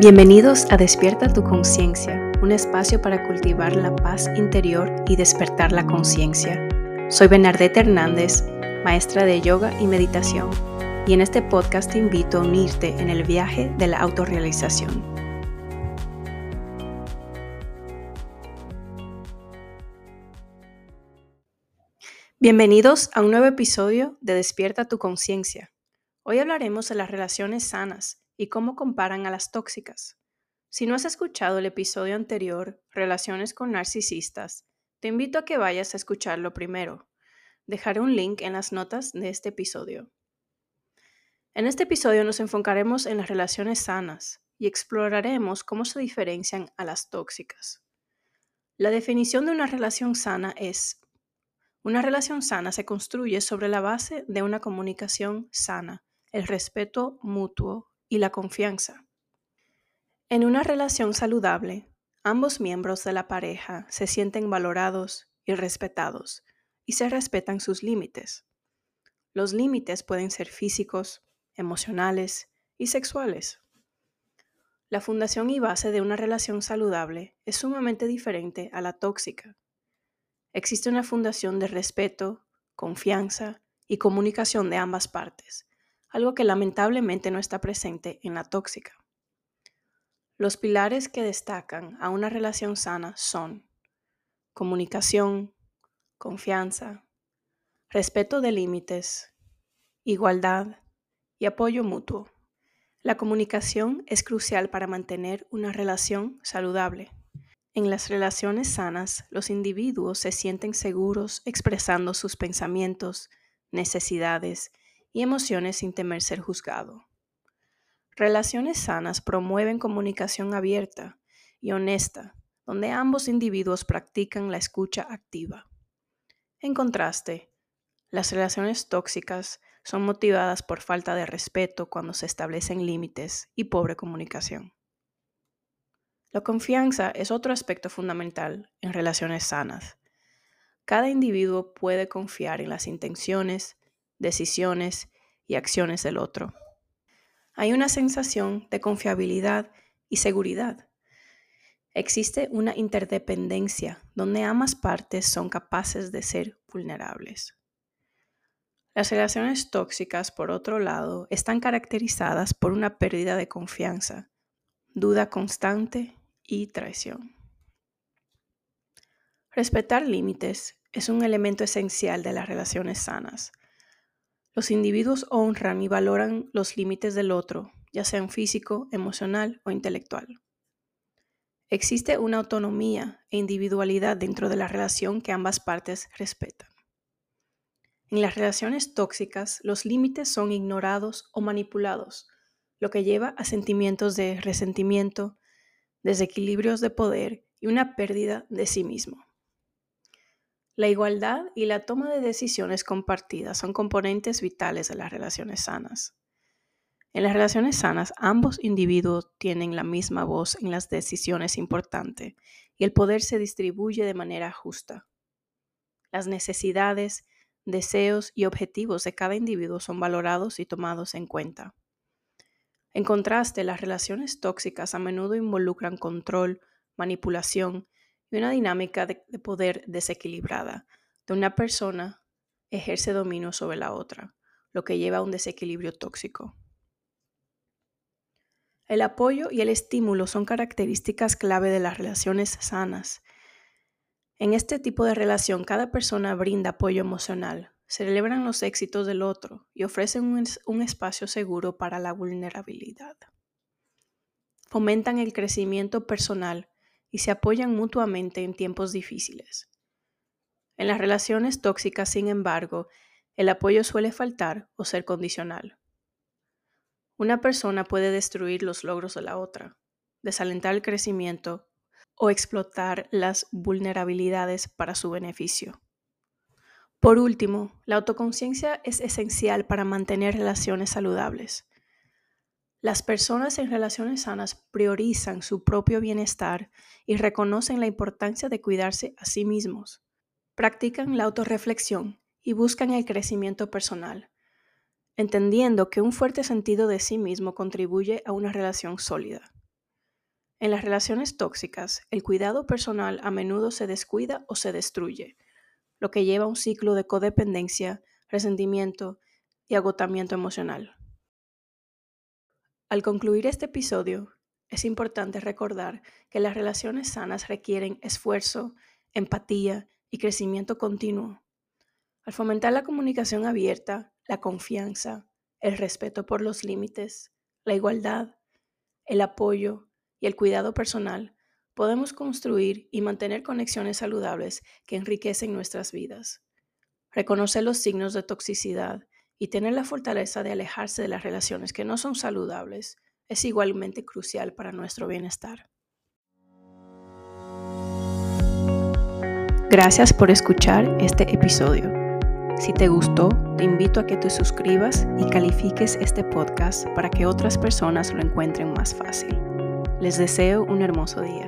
Bienvenidos a Despierta tu conciencia, un espacio para cultivar la paz interior y despertar la conciencia. Soy Bernadette Hernández, maestra de yoga y meditación, y en este podcast te invito a unirte en el viaje de la autorrealización. Bienvenidos a un nuevo episodio de Despierta tu conciencia. Hoy hablaremos de las relaciones sanas y cómo comparan a las tóxicas. Si no has escuchado el episodio anterior, Relaciones con narcisistas, te invito a que vayas a escucharlo primero. Dejaré un link en las notas de este episodio. En este episodio nos enfocaremos en las relaciones sanas y exploraremos cómo se diferencian a las tóxicas. La definición de una relación sana es, una relación sana se construye sobre la base de una comunicación sana, el respeto mutuo y la confianza. En una relación saludable, ambos miembros de la pareja se sienten valorados y respetados y se respetan sus límites. Los límites pueden ser físicos, emocionales y sexuales. La fundación y base de una relación saludable es sumamente diferente a la tóxica. Existe una fundación de respeto, confianza y comunicación de ambas partes, algo que lamentablemente no está presente en la tóxica. Los pilares que destacan a una relación sana son comunicación, confianza, respeto de límites, igualdad y apoyo mutuo. La comunicación es crucial para mantener una relación saludable. En las relaciones sanas, los individuos se sienten seguros expresando sus pensamientos, necesidades y emociones sin temer ser juzgado. Relaciones sanas promueven comunicación abierta y honesta, donde ambos individuos practican la escucha activa. En contraste, las relaciones tóxicas son motivadas por falta de respeto cuando se establecen límites y pobre comunicación. La confianza es otro aspecto fundamental en relaciones sanas. Cada individuo puede confiar en las intenciones, decisiones y acciones del otro. Hay una sensación de confiabilidad y seguridad. Existe una interdependencia donde ambas partes son capaces de ser vulnerables. Las relaciones tóxicas, por otro lado, están caracterizadas por una pérdida de confianza, duda constante y traición. Respetar límites es un elemento esencial de las relaciones sanas. Los individuos honran y valoran los límites del otro, ya sean físico, emocional o intelectual. Existe una autonomía e individualidad dentro de la relación que ambas partes respetan. En las relaciones tóxicas, los límites son ignorados o manipulados, lo que lleva a sentimientos de resentimiento, desequilibrios de poder y una pérdida de sí mismo. La igualdad y la toma de decisiones compartidas son componentes vitales de las relaciones sanas. En las relaciones sanas, ambos individuos tienen la misma voz en las decisiones importantes y el poder se distribuye de manera justa. Las necesidades, deseos y objetivos de cada individuo son valorados y tomados en cuenta. En contraste, las relaciones tóxicas a menudo involucran control, manipulación y una dinámica de, poder desequilibrada, de una persona ejerce dominio sobre la otra, lo que lleva a un desequilibrio tóxico. El apoyo y el estímulo son características clave de las relaciones sanas. En este tipo de relación, cada persona brinda apoyo emocional, celebran los éxitos del otro y ofrecen un espacio seguro para la vulnerabilidad. Fomentan el crecimiento personal y se apoyan mutuamente en tiempos difíciles. En las relaciones tóxicas, sin embargo, el apoyo suele faltar o ser condicional. Una persona puede destruir los logros de la otra, desalentar el crecimiento o explotar las vulnerabilidades para su beneficio. Por último, la autoconciencia es esencial para mantener relaciones saludables. Las personas en relaciones sanas priorizan su propio bienestar y reconocen la importancia de cuidarse a sí mismos. Practican la autorreflexión y buscan el crecimiento personal, entendiendo que un fuerte sentido de sí mismo contribuye a una relación sólida. En las relaciones tóxicas, el cuidado personal a menudo se descuida o se destruye, lo que lleva a un ciclo de codependencia, resentimiento y agotamiento emocional. Al concluir este episodio, es importante recordar que las relaciones sanas requieren esfuerzo, empatía y crecimiento continuo. Al fomentar la comunicación abierta, la confianza, el respeto por los límites, la igualdad, el apoyo y el cuidado personal, podemos construir y mantener conexiones saludables que enriquecen nuestras vidas. Reconocer los signos de toxicidad y tener la fortaleza de alejarse de las relaciones que no son saludables es igualmente crucial para nuestro bienestar. Gracias por escuchar este episodio. Si te gustó, te invito a que te suscribas y califiques este podcast para que otras personas lo encuentren más fácil. Les deseo un hermoso día.